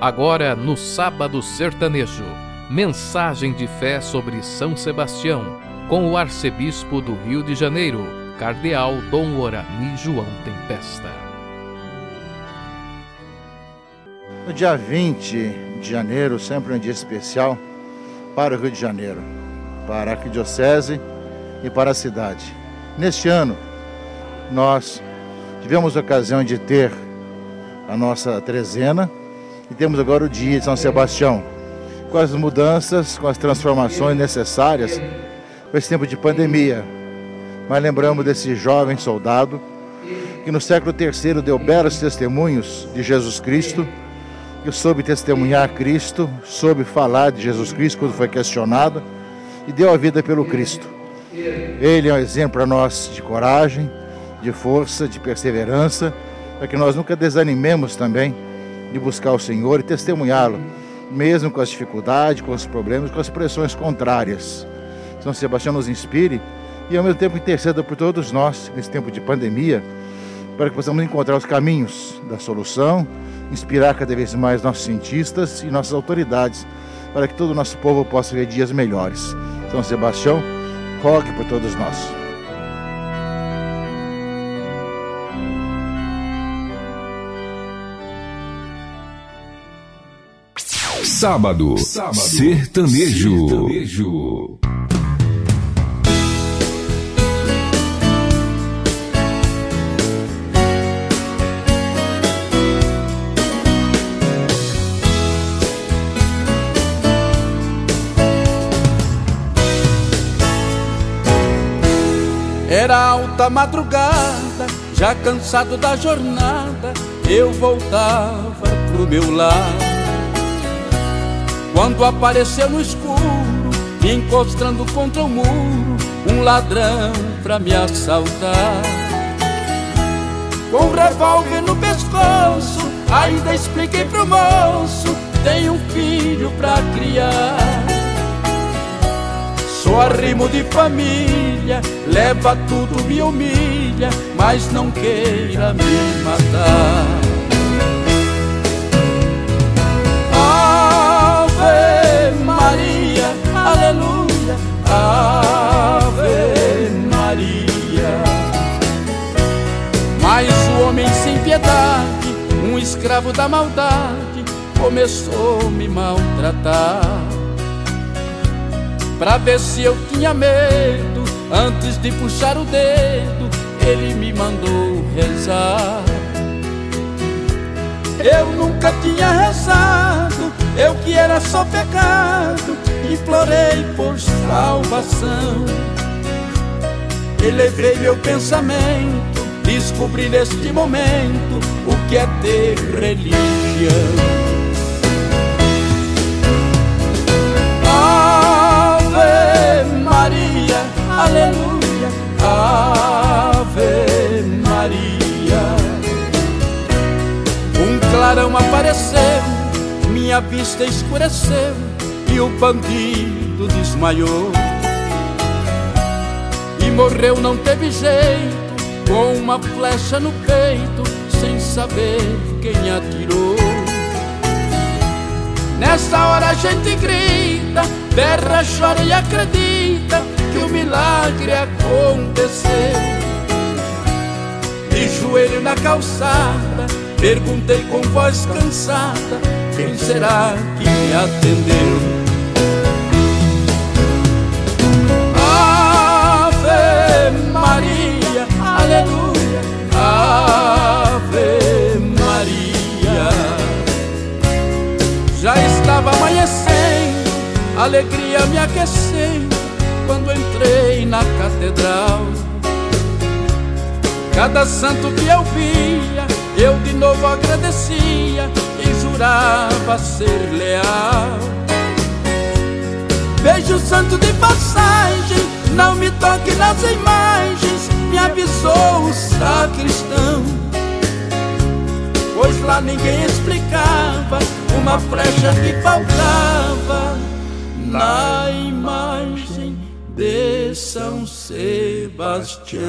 Agora no Sábado Sertanejo, mensagem de fé sobre São Sebastião, com o arcebispo do Rio de Janeiro, Cardeal Dom Orani João Tempesta. No dia 20 de janeiro, sempre um dia especial para o Rio de Janeiro, para a Arquidiocese e para a cidade. Neste ano, nós tivemos a ocasião de ter a nossa trezena e temos agora o dia de São Sebastião, com as mudanças, com as transformações necessárias com esse tempo de pandemia. Mas lembramos desse jovem soldado que no século III deu belos testemunhos de Jesus Cristo, que soube testemunhar Cristo, soube falar de Jesus Cristo quando foi questionado e deu a vida pelo Cristo. Ele é um exemplo para nós de coragem, de força, de perseverança, para que nós nunca desanimemos também de buscar o Senhor e testemunhá-lo, mesmo com as dificuldades, com os problemas, com as pressões contrárias. São Sebastião nos inspire e ao mesmo tempo interceda por todos nós nesse tempo de pandemia, para que possamos encontrar os caminhos da solução, inspirar cada vez mais nossos cientistas e nossas autoridades, para que todo o nosso povo possa ver dias melhores. São Sebastião, rogue por todos nós. Sábado, Sábado sertanejo. sertanejo. Era alta madrugada, já cansado da jornada, eu voltava pro meu lar. Quando apareceu no escuro, encostando contra o muro, um ladrão pra me assaltar. Com um revólver no pescoço, ainda expliquei pro moço: tenho um filho pra criar. Sou arrimo de família, leva tudo, me humilha, mas não queira me matar. Um escravo da maldade, começou a me maltratar. Pra ver se eu tinha medo, antes de puxar o dedo, ele me mandou rezar. Eu nunca tinha rezado, eu que era só pecado, implorei por salvação. Elevei meu pensamento, descobri neste momento que é ter religião. Aleluia, Ave Maria clarão apareceu, minha vista escureceu e o bandido desmaiou. E morreu, não teve jeito, com uma flecha no peito, saber quem atirou. Nessa hora a gente grita, berra, chora e acredita que o milagre aconteceu. De joelho na calçada, Perguntei com voz cansada: Quem será que me atendeu? Alegria me aquecendo quando entrei na catedral. Cada santo que eu via eu de novo agradecia e jurava ser leal. Vejo santo de passagem, não me toque nas imagens, me avisou o sacristão. Pois lá ninguém explicava uma flecha que faltava na imagem de São Sebastião.